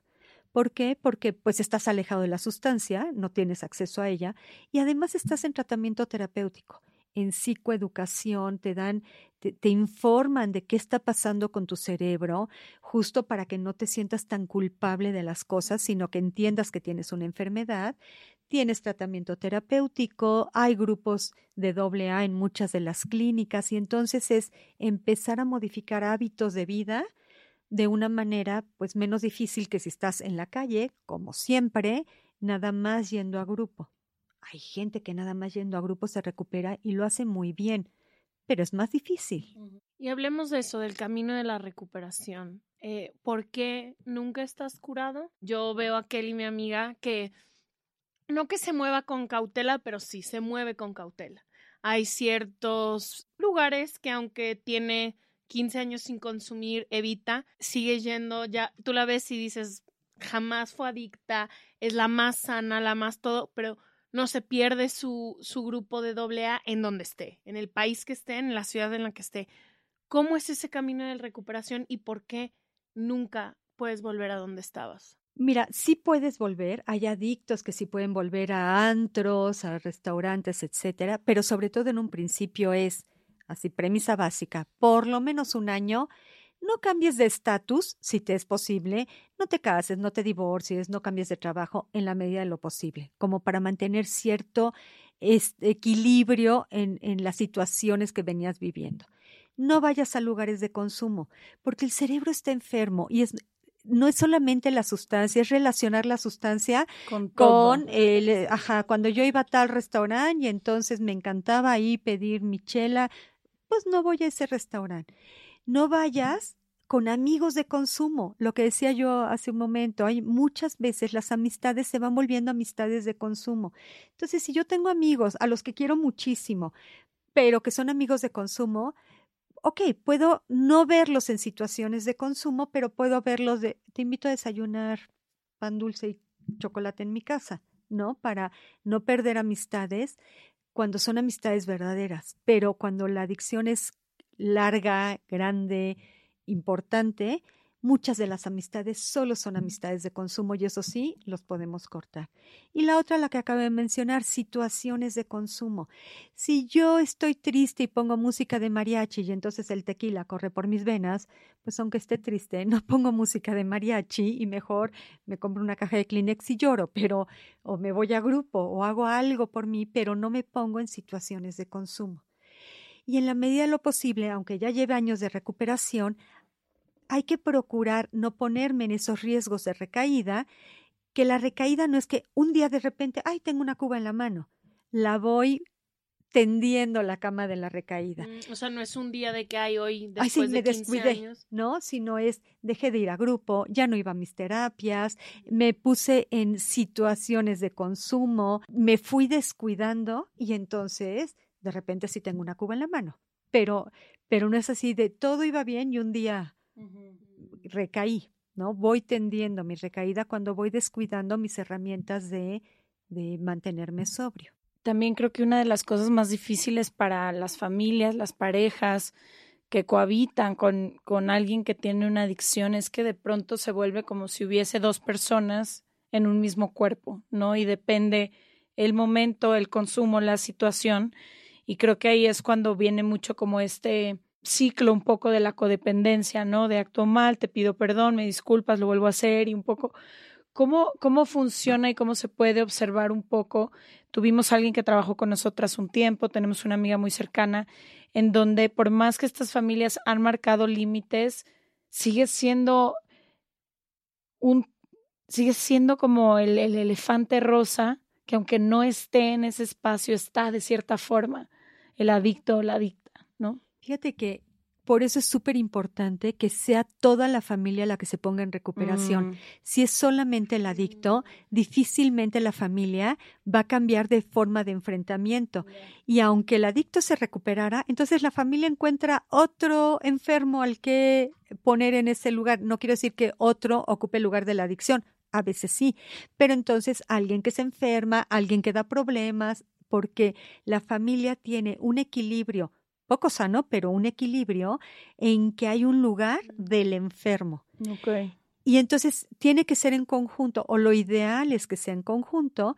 ¿Por qué? Porque pues estás alejado de la sustancia, no tienes acceso a ella y además estás en tratamiento terapéutico en psicoeducación, te dan, te, te, informan de qué está pasando con tu cerebro, justo para que no te sientas tan culpable de las cosas, sino que entiendas que tienes una enfermedad. Tienes tratamiento terapéutico, hay grupos de doble A en muchas de las clínicas y entonces es empezar a modificar hábitos de vida de una manera pues menos difícil que si estás en la calle, como siempre, nada más yendo a grupo. Hay gente que nada más yendo a grupo se recupera y lo hace muy bien, pero es más difícil. Y hablemos de eso, del camino de la recuperación. Eh, ¿Por qué nunca estás curado? Yo veo a Kelly, mi amiga, que no que se mueva con cautela, pero sí se mueve con cautela. Hay ciertos lugares que aunque tiene 15 años sin consumir, evita, sigue yendo, ya tú la ves y dices, jamás fue adicta, es la más sana, la más todo, pero no se pierde su, su grupo de doble A en donde esté, en el país que esté, en la ciudad en la que esté. ¿Cómo es ese camino de recuperación y por qué nunca puedes volver a donde estabas? Mira, sí puedes volver, hay adictos que sí pueden volver a antros, a restaurantes, etcétera, pero sobre todo en un principio es, así, premisa básica, por lo menos un año, no cambies de estatus si te es posible, no te cases, no te divorcies, no cambies de trabajo en la medida de lo posible, como para mantener cierto equilibrio en, las situaciones que venías viviendo. No vayas a lugares de consumo, porque el cerebro está enfermo y es, no es solamente la sustancia, es relacionar la sustancia con, con el, ajá, cuando yo iba a tal restaurante y entonces me encantaba ahí pedir mi chela, pues no voy a ese restaurante. No vayas con amigos de consumo. Lo que decía yo hace un momento, hay muchas veces las amistades se van volviendo amistades de consumo. Entonces, si yo tengo amigos a los que quiero muchísimo, pero que son amigos de consumo, ok, puedo no verlos en situaciones de consumo, pero puedo verlos de, te invito a desayunar pan dulce y chocolate en mi casa, ¿no? Para no perder amistades cuando son amistades verdaderas, pero cuando la adicción es larga, grande, importante, muchas de las amistades solo son amistades de consumo y eso sí, los podemos cortar. Y la otra, la que acabo de mencionar, situaciones de consumo. Si yo estoy triste y pongo música de mariachi y entonces el tequila corre por mis venas, pues aunque esté triste, no pongo música de mariachi y mejor me compro una caja de Kleenex y lloro, pero o me voy a grupo o hago algo por mí, pero no me pongo en situaciones de consumo. Y en la medida de lo posible, aunque ya lleve años de recuperación, hay que procurar no ponerme en esos riesgos de recaída, que la recaída no es que un día de repente, ay, tengo una cuba en la mano, la voy tendiendo la cama de la recaída. Mm, o sea, no es un día de que hay hoy después ay, sí, de me 15 descuidé, años. ¿no? Sino es dejé de ir a grupo, ya no iba a mis terapias, me puse en situaciones de consumo, me fui descuidando y entonces de repente sí tengo una cuba en la mano. Pero pero no es así de todo iba bien y un día recaí, ¿no? Voy tendiendo mi recaída cuando voy descuidando mis herramientas de, de mantenerme sobrio. También creo que una de las cosas más difíciles para las familias, las parejas que cohabitan con, con alguien que tiene una adicción es que de pronto se vuelve como si hubiese dos personas en un mismo cuerpo, ¿no? Y depende el momento, el consumo, la situación. Y creo que ahí es cuando viene mucho como este ciclo un poco de la codependencia, ¿no? De acto mal, te pido perdón, me disculpas, lo vuelvo a hacer y un poco cómo, cómo funciona y cómo se puede observar un poco. Tuvimos a alguien que trabajó con nosotras un tiempo, tenemos una amiga muy cercana, en donde por más que estas familias han marcado límites, sigue siendo un sigue siendo como el, el elefante rosa que aunque no esté en ese espacio, está de cierta forma el adicto la. Fíjate que por eso es súper importante que sea toda la familia la que se ponga en recuperación. Mm. Si es solamente el adicto, difícilmente la familia va a cambiar de forma de enfrentamiento. Y aunque el adicto se recuperara, entonces la familia encuentra otro enfermo al que poner en ese lugar. No quiero decir que otro ocupe el lugar de la adicción, a veces sí, pero entonces alguien que se enferma, alguien que da problemas, porque la familia tiene un equilibrio poco sano, pero un equilibrio en que hay un lugar del enfermo. Y entonces tiene que ser en conjunto, o lo ideal es que sea en conjunto,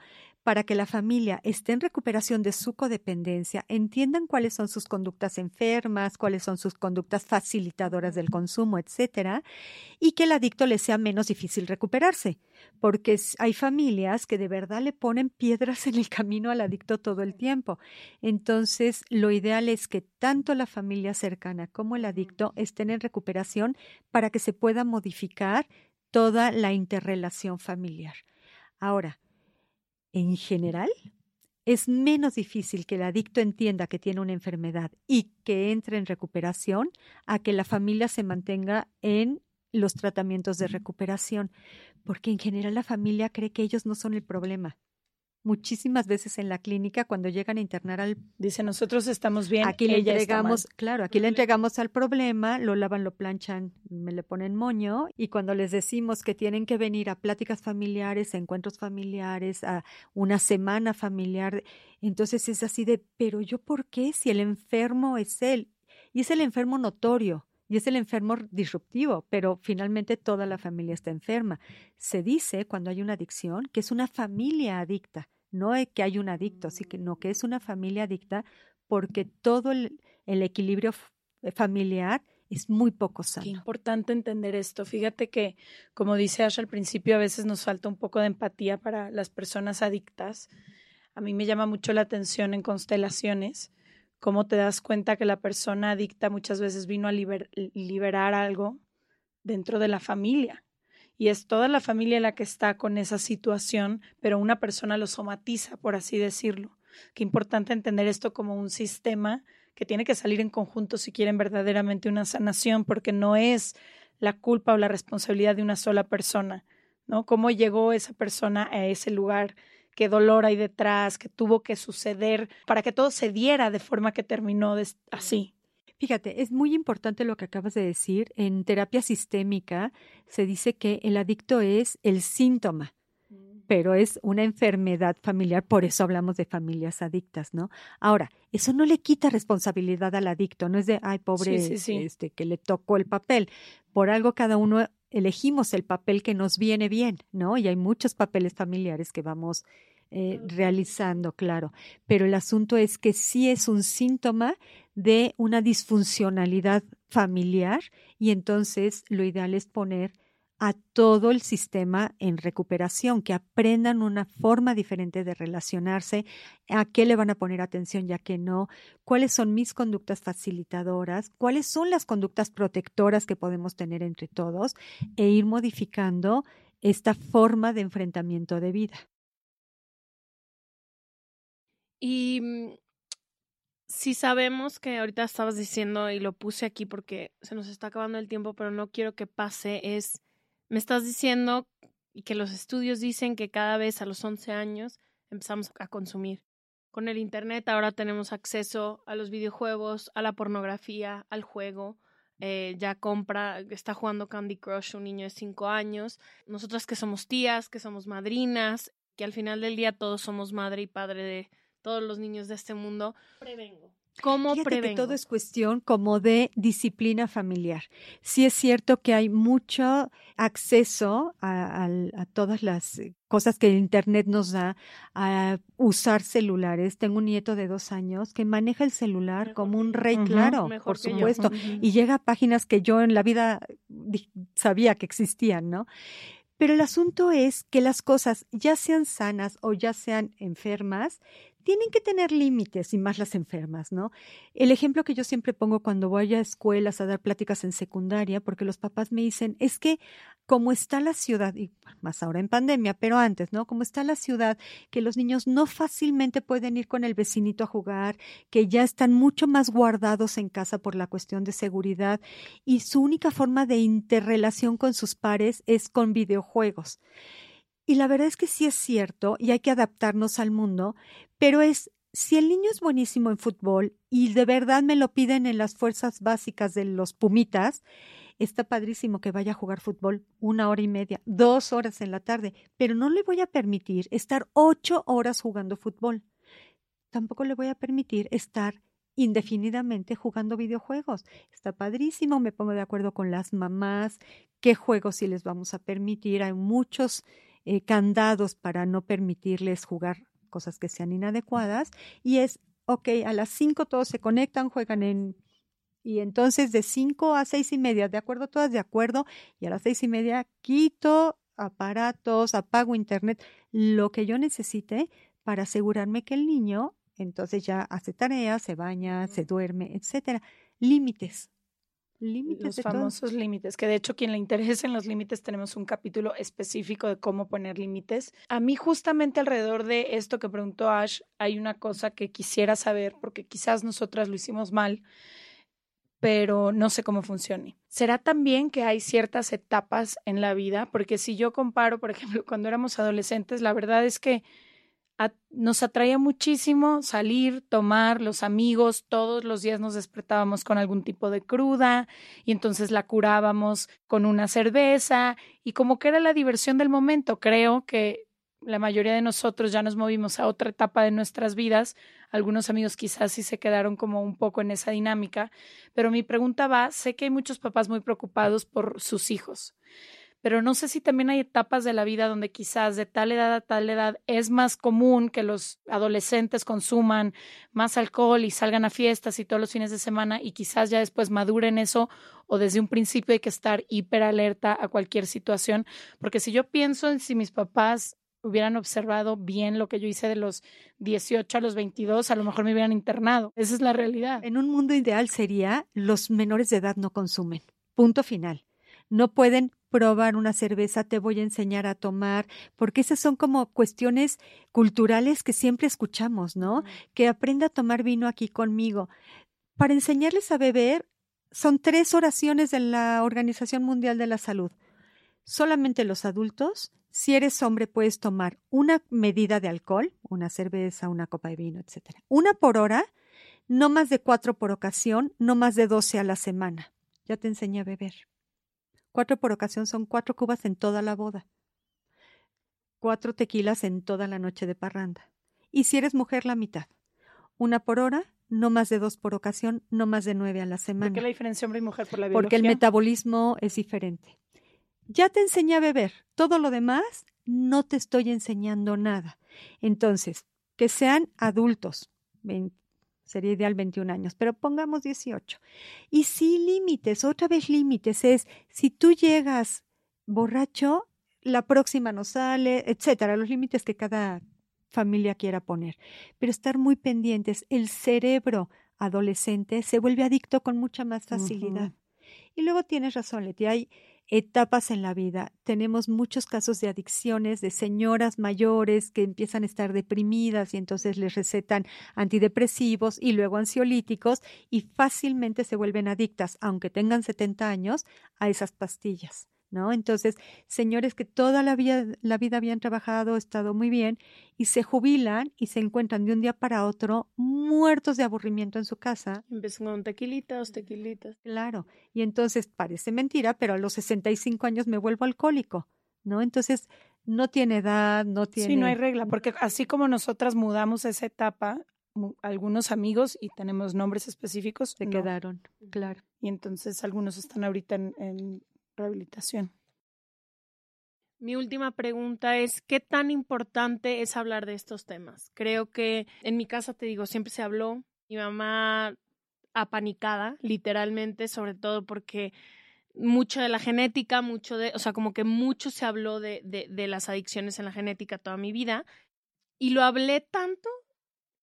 para que la familia esté en recuperación de su codependencia, entiendan cuáles son sus conductas enfermas, cuáles son sus conductas facilitadoras del consumo, etcétera, y que el adicto le sea menos difícil recuperarse, porque hay familias que de verdad le ponen piedras en el camino al adicto todo el tiempo. Entonces, lo ideal es que tanto la familia cercana como el adicto estén en recuperación para que se pueda modificar toda la interrelación familiar. Ahora, en general, es menos difícil que el adicto entienda que tiene una enfermedad y que entre en recuperación a que la familia se mantenga en los tratamientos de recuperación, porque en general la familia cree que ellos no son el problema muchísimas veces en la clínica cuando llegan a internar al dice nosotros estamos bien aquí le entregamos claro aquí le entregamos al problema lo lavan lo planchan me le ponen moño y cuando les decimos que tienen que venir a pláticas familiares a encuentros familiares a una semana familiar entonces es así de pero yo por qué si el enfermo es él y es el enfermo notorio y es el enfermo disruptivo, pero finalmente toda la familia está enferma. Se dice cuando hay una adicción que es una familia adicta, no es que hay un adicto, sino que es una familia adicta porque todo el, equilibrio eh, familiar es muy poco sano. Qué importante entender esto. Fíjate que, como dice Ash al principio, a veces nos falta un poco de empatía para las personas adictas. A mí me llama mucho la atención en constelaciones cómo te das cuenta que la persona adicta muchas veces vino a liberar algo dentro de la familia. Y es toda la familia la que está con esa situación, pero una persona lo somatiza, por así decirlo. Qué importante entender esto como un sistema que tiene que salir en conjunto si quieren verdaderamente una sanación, porque no es la culpa o la responsabilidad de una sola persona, ¿no? Cómo llegó esa persona a ese lugar qué dolor hay detrás, qué tuvo que suceder para que todo se diera de forma que terminó así. Fíjate, es muy importante lo que acabas de decir. En terapia sistémica se dice que el adicto es el síntoma, pero es una enfermedad familiar, por eso hablamos de familias adictas, ¿no? Ahora, eso no le quita responsabilidad al adicto, no es de, ay, pobre, este, que le tocó el papel. Por algo cada uno elegimos el papel que nos viene bien, ¿no? Y hay muchos papeles familiares que vamos eh, realizando, claro. Pero el asunto es que sí es un síntoma de una disfuncionalidad familiar y entonces lo ideal es poner a todo el sistema en recuperación, que aprendan una forma diferente de relacionarse, a qué le van a poner atención ya que no, cuáles son mis conductas facilitadoras, cuáles son las conductas protectoras que podemos tener entre todos e ir modificando esta forma de enfrentamiento de vida. Y mm, si sabemos que ahorita estabas diciendo y lo puse aquí porque se nos está acabando el tiempo, pero no quiero que pase, es me estás diciendo y que los estudios dicen que cada vez a los 11 años empezamos a consumir. Con el Internet ahora tenemos acceso a los videojuegos, a la pornografía, al juego. Eh, ya compra, está jugando Candy Crush un niño de 5 años. Nosotras que somos tías, que somos madrinas, que al final del día todos somos madre y padre de todos los niños de este mundo, prevengo. ¿Cómo Fíjate prevengo? que todo es cuestión como de disciplina familiar. Sí es cierto que hay mucho acceso a, a, a, todas las cosas que el Internet nos da, a usar celulares. Tengo un nieto de dos años que maneja el celular Mejor como un yo. rey, claro, por supuesto. Y llega a páginas que yo en la vida di- sabía que existían, ¿no? Pero el asunto es que las cosas, ya sean sanas o ya sean enfermas, tienen que tener límites y más las enfermas, ¿no? El ejemplo que yo siempre pongo cuando voy a escuelas a dar pláticas en secundaria, porque los papás me dicen, es que como está la ciudad, y más ahora en pandemia, pero antes, ¿no? Como está la ciudad, que los niños no fácilmente pueden ir con el vecinito a jugar, que ya están mucho más guardados en casa por la cuestión de seguridad y su única forma de interrelación con sus pares es con videojuegos. Y la verdad es que sí es cierto y hay que adaptarnos al mundo, pero es si el niño es buenísimo en fútbol y de verdad me lo piden en las fuerzas básicas de los Pumitas, está padrísimo que vaya a jugar fútbol una hora y media, dos horas en la tarde, pero no le voy a permitir estar ocho horas jugando fútbol. Tampoco le voy a permitir estar indefinidamente jugando videojuegos. Está padrísimo, me pongo de acuerdo con las mamás, qué juegos sí les vamos a permitir. Hay muchos eh, candados para no permitirles jugar cosas que sean inadecuadas y es, ok, a las cinco todos se conectan, juegan en... Y entonces de cinco a seis y media, de acuerdo, todas de acuerdo, y a las seis y media quito aparatos, apago internet, lo que yo necesite para asegurarme que el niño entonces ya hace tareas, se baña, se duerme, etcétera. Límites. Límites Los todo. famosos límites, que de hecho quien le interese en los límites tenemos un capítulo específico de cómo poner límites. A mí justamente alrededor de esto que preguntó Ash hay una cosa que quisiera saber porque quizás nosotras lo hicimos mal, pero no sé cómo funcione. ¿Será también que hay ciertas etapas en la vida? Porque si yo comparo, por ejemplo, cuando éramos adolescentes, la verdad es que nos atraía muchísimo salir, tomar, los amigos, todos los días nos despertábamos con algún tipo de cruda y entonces la curábamos con una cerveza y como que era la diversión del momento. Creo que la mayoría de nosotros ya nos movimos a otra etapa de nuestras vidas. Algunos amigos quizás sí se quedaron como un poco en esa dinámica, pero mi pregunta va, sé que hay muchos papás muy preocupados por sus hijos pero no sé si también hay etapas de la vida donde quizás de tal edad a tal edad es más común que los adolescentes consuman más alcohol y salgan a fiestas y todos los fines de semana y quizás ya después maduren eso o desde un principio hay que estar hiper alerta a cualquier situación, porque si yo pienso en si mis papás hubieran observado bien lo que yo hice de los 18 a los 22, a lo mejor me hubieran internado. Esa es la realidad. En un mundo ideal sería los menores de edad no consumen. Punto final. No pueden probar una cerveza, te voy a enseñar a tomar, porque esas son como cuestiones culturales que siempre escuchamos, ¿no? Que aprenda a tomar vino aquí conmigo. Para enseñarles a beber son tres oraciones de la Organización Mundial de la Salud. Solamente los adultos, si eres hombre, puedes tomar una medida de alcohol, una cerveza, una copa de vino, etcétera. Una por hora, no más de cuatro por ocasión, no más de doce a la semana. Ya te enseñé a beber. Cuatro por ocasión son cuatro cubas en toda la boda. Cuatro tequilas en toda la noche de parranda. Y si eres mujer, la mitad. Una por hora, no más de dos por ocasión, no más de nueve a la ¿Por semana. qué la diferencia hombre y mujer por la Porque el biología? metabolismo es diferente. Ya te enseñé a beber. Todo lo demás, no te estoy enseñando nada. Entonces, que sean adultos. Sería ideal 21 años, pero pongamos 18. Y sí límites, otra vez límites, es si tú llegas borracho, la próxima no sale, etcétera, los límites que cada familia quiera poner. Pero estar muy pendientes, el cerebro adolescente se vuelve adicto con mucha más facilidad. Y luego tienes razón, Leti, hay etapas en la vida. Tenemos muchos casos de adicciones de señoras mayores que empiezan a estar deprimidas y entonces les recetan antidepresivos y luego ansiolíticos y fácilmente se vuelven adictas, aunque tengan 70 años, a esas pastillas. ¿No? Entonces, señores que toda la vida, la vida habían trabajado, estado muy bien, y se jubilan y se encuentran de un día para otro muertos de aburrimiento en su casa Empiezan con tequilitas, tequilitas. Claro, y entonces parece mentira, pero a los 65 años me vuelvo alcohólico, ¿no? Entonces, no tiene edad, no tiene... Sí, no hay regla, porque así como nosotras mudamos esa etapa, algunos amigos, y tenemos nombres específicos, se quedaron, claro. Y entonces algunos están ahorita en rehabilitación. Mi última pregunta es, ¿qué tan importante es hablar de estos temas? Creo que en mi casa, te digo, siempre se habló. Mi mamá apanicada, literalmente, sobre todo porque mucho de la genética, mucho de, o sea, como que mucho se habló de, de, de las adicciones en la genética toda mi vida. Y lo hablé tanto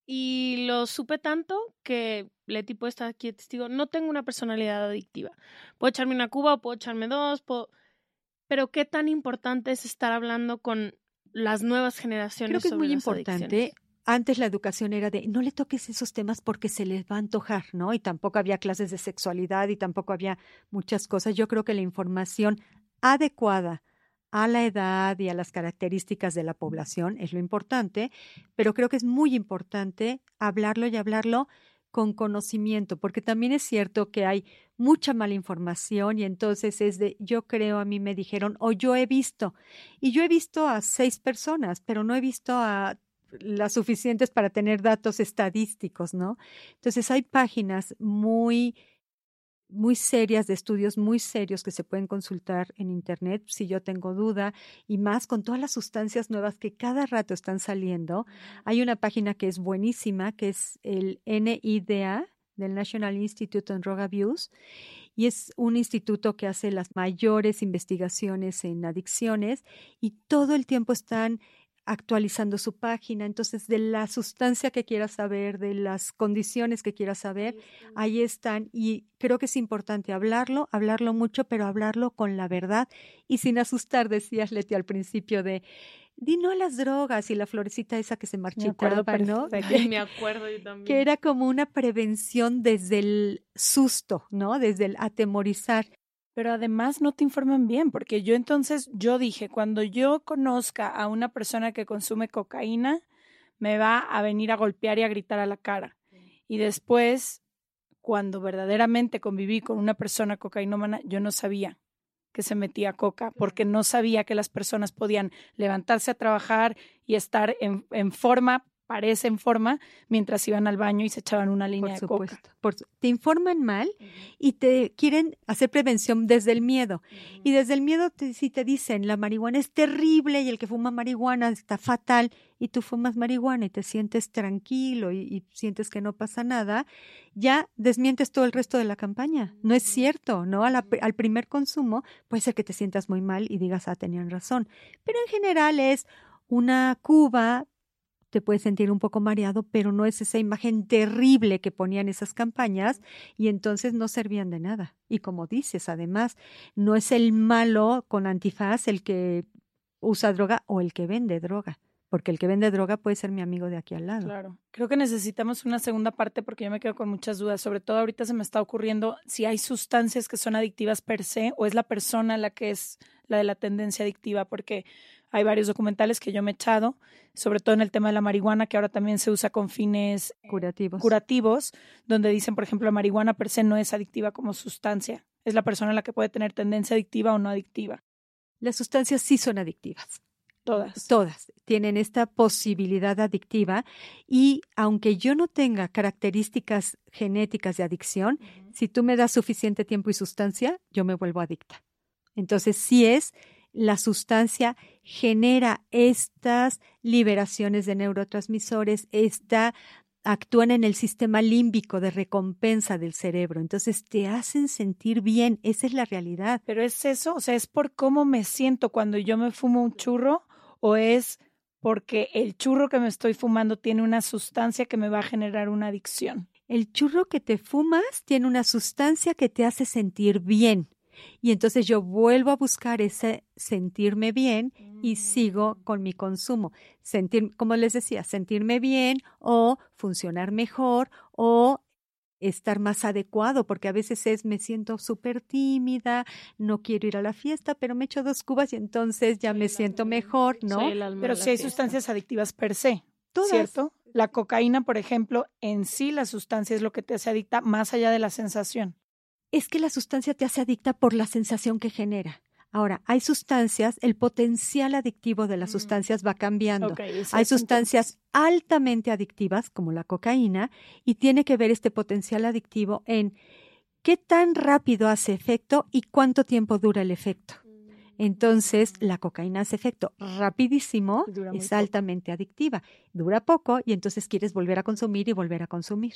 y lo supe tanto que Leti puede estar aquí testigo. No tengo una personalidad adictiva. Puedo echarme una cuba o puedo echarme dos, puedo pero qué tan importante es estar hablando con las nuevas generaciones. Creo que es muy importante. Antes la educación era de no le toques esos temas porque se les va a antojar, ¿no? Y tampoco había clases de sexualidad y tampoco había muchas cosas. Yo creo que la información adecuada a la edad y a las características de la población es lo importante, pero creo que es muy importante hablarlo y hablarlo con conocimiento, porque también es cierto que hay mucha mala información y entonces es de yo creo, a mí me dijeron o yo he visto. Y yo he visto a seis personas, pero no he visto a las suficientes para tener datos estadísticos, ¿no? Entonces hay páginas muy muy serias, de estudios muy serios que se pueden consultar en Internet si yo tengo duda y más con todas las sustancias nuevas que cada rato están saliendo. Hay una página que es buenísima, que es el NIDA, del National Institute on Drug Abuse, y es un instituto que hace las mayores investigaciones en adicciones y todo el tiempo están actualizando su página. Entonces, de la sustancia que quieras saber, de las condiciones que quieras saber, ahí están. Y creo que es importante hablarlo, hablarlo mucho, pero hablarlo con la verdad y sin asustar, decías Leti al principio de di no a las drogas y la florecita esa que se marchitaba, ¿no? Me acuerdo yo también. Que era como una prevención desde el susto, ¿no? Desde el atemorizar pero además no te informan bien, porque yo entonces, yo dije, cuando yo conozca a una persona que consume cocaína, me va a venir a golpear y a gritar a la cara. Y después, cuando verdaderamente conviví con una persona cocainómana, yo no sabía que se metía coca, porque no sabía que las personas podían levantarse a trabajar y estar en, en forma parece en forma mientras iban al baño y se echaban una línea de coca. Por, te informan mal y te quieren hacer prevención desde el miedo. Y desde el miedo, si te dicen la marihuana es terrible y el que fuma marihuana está fatal y tú fumas marihuana y te sientes tranquilo y, sientes que no pasa nada, ya desmientes todo el resto de la campaña. No es cierto, ¿no? al primer consumo puede ser que te sientas muy mal y digas, ah, tenían razón. Pero en general es una cuba te puedes sentir un poco mareado, pero no es esa imagen terrible que ponían esas campañas y entonces no servían de nada. Y como dices, además, no es el malo con antifaz el que usa droga o el que vende droga porque el que vende droga puede ser mi amigo de aquí al lado. Claro. Creo que necesitamos una segunda parte porque yo me quedo con muchas dudas. Sobre todo ahorita se me está ocurriendo si hay sustancias que son adictivas per se o es la persona la que es la de la tendencia adictiva, porque hay varios documentales que yo me he echado, sobre todo en el tema de la marihuana, que ahora también se usa con fines curativos, curativos donde dicen, por ejemplo, la marihuana per se no es adictiva como sustancia. Es la persona la que puede tener tendencia adictiva o no adictiva. Las sustancias sí son adictivas. Todas. Todas tienen esta posibilidad adictiva y aunque yo no tenga características genéticas de adicción, si tú me das suficiente tiempo y sustancia, yo me vuelvo adicta. Entonces, sí es la sustancia genera estas liberaciones de neurotransmisores, esta actúan en el sistema límbico de recompensa del cerebro, entonces te hacen sentir bien, esa es la realidad. Pero es eso, o sea, es por cómo me siento cuando yo me fumo un churro o es porque el churro que me estoy fumando tiene una sustancia que me va a generar una adicción. El churro que te fumas tiene una sustancia que te hace sentir bien. Y entonces yo vuelvo a buscar ese sentirme bien y mm. sigo con mi consumo. Sentir, como les decía, sentirme bien o funcionar mejor o estar más adecuado, porque a veces es me siento súper tímida, no quiero ir a la fiesta, pero me echo dos cubas y entonces ya me siento mejor, ¿no? Pero si hay sustancias adictivas per se, ¿cierto? La cocaína, por ejemplo, en sí la sustancia es lo que te hace adicta más allá de la sensación es que la sustancia te hace adicta por la sensación que genera. Ahora, hay sustancias, el potencial adictivo de las Mm. sustancias va cambiando. Hay sustancias altamente adictivas, como la cocaína, y tiene que ver este potencial adictivo en qué tan rápido hace efecto y cuánto tiempo dura el efecto. Entonces, la cocaína hace efecto rapidísimo, es poco. altamente adictiva. Dura poco y entonces quieres volver a consumir y volver a consumir.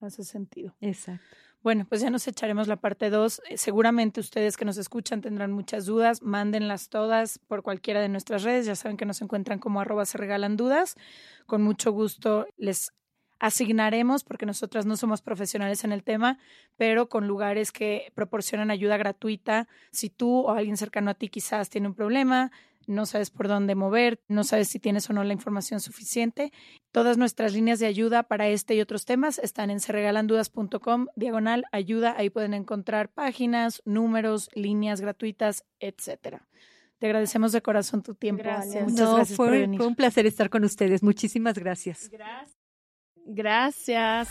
Hace sentido. Exacto. Bueno, pues ya nos echaremos la parte 2. Seguramente ustedes que nos escuchan tendrán muchas dudas. Mándenlas todas por cualquiera de nuestras redes. Ya saben que nos encuentran como arroba se regalan dudas. Con mucho gusto les asignaremos, porque nosotras no somos profesionales en el tema, pero con lugares que proporcionan ayuda gratuita. Si tú o alguien cercano a ti quizás tiene un problema, no sabes por dónde mover, no sabes si tienes o no la información suficiente, Todas nuestras líneas de ayuda para este y otros temas están en serregalandudas.com, diagonal ayuda. Ahí pueden encontrar páginas, números, líneas gratuitas, etcétera. Te agradecemos de corazón tu tiempo. Gracias. Muchas No, gracias por fue, venir. fue un placer estar con ustedes. Muchísimas gracias. Gracias. Gracias.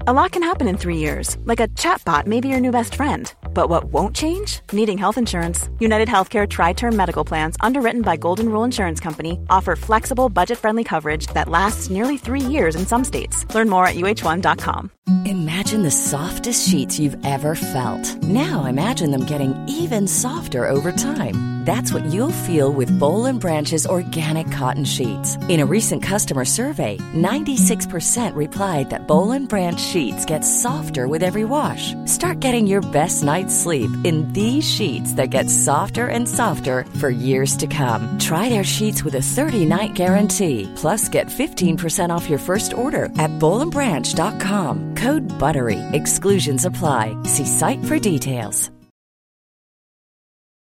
A lot can happen in three years, like a chatbot may be your new best friend. But what won't change? Needing health insurance. United Healthcare Tri Term Medical Plans, underwritten by Golden Rule Insurance Company, offer flexible, budget friendly coverage that lasts nearly three years in some states. Learn more at uh1.com. Imagine the softest sheets you've ever felt. Now imagine them getting even softer over time. That's what you'll feel with Bowl and Branch's organic cotton sheets. In a recent customer survey, 96% replied that Bowl and Branch sheets get softer with every wash. Start getting your best night's sleep in these sheets that get softer and softer for years to come. Try their sheets with a 30-night guarantee. Plus, get 15% off your first order at bowlandbranch.com. Code BUTTERY. Exclusions apply. See site for details.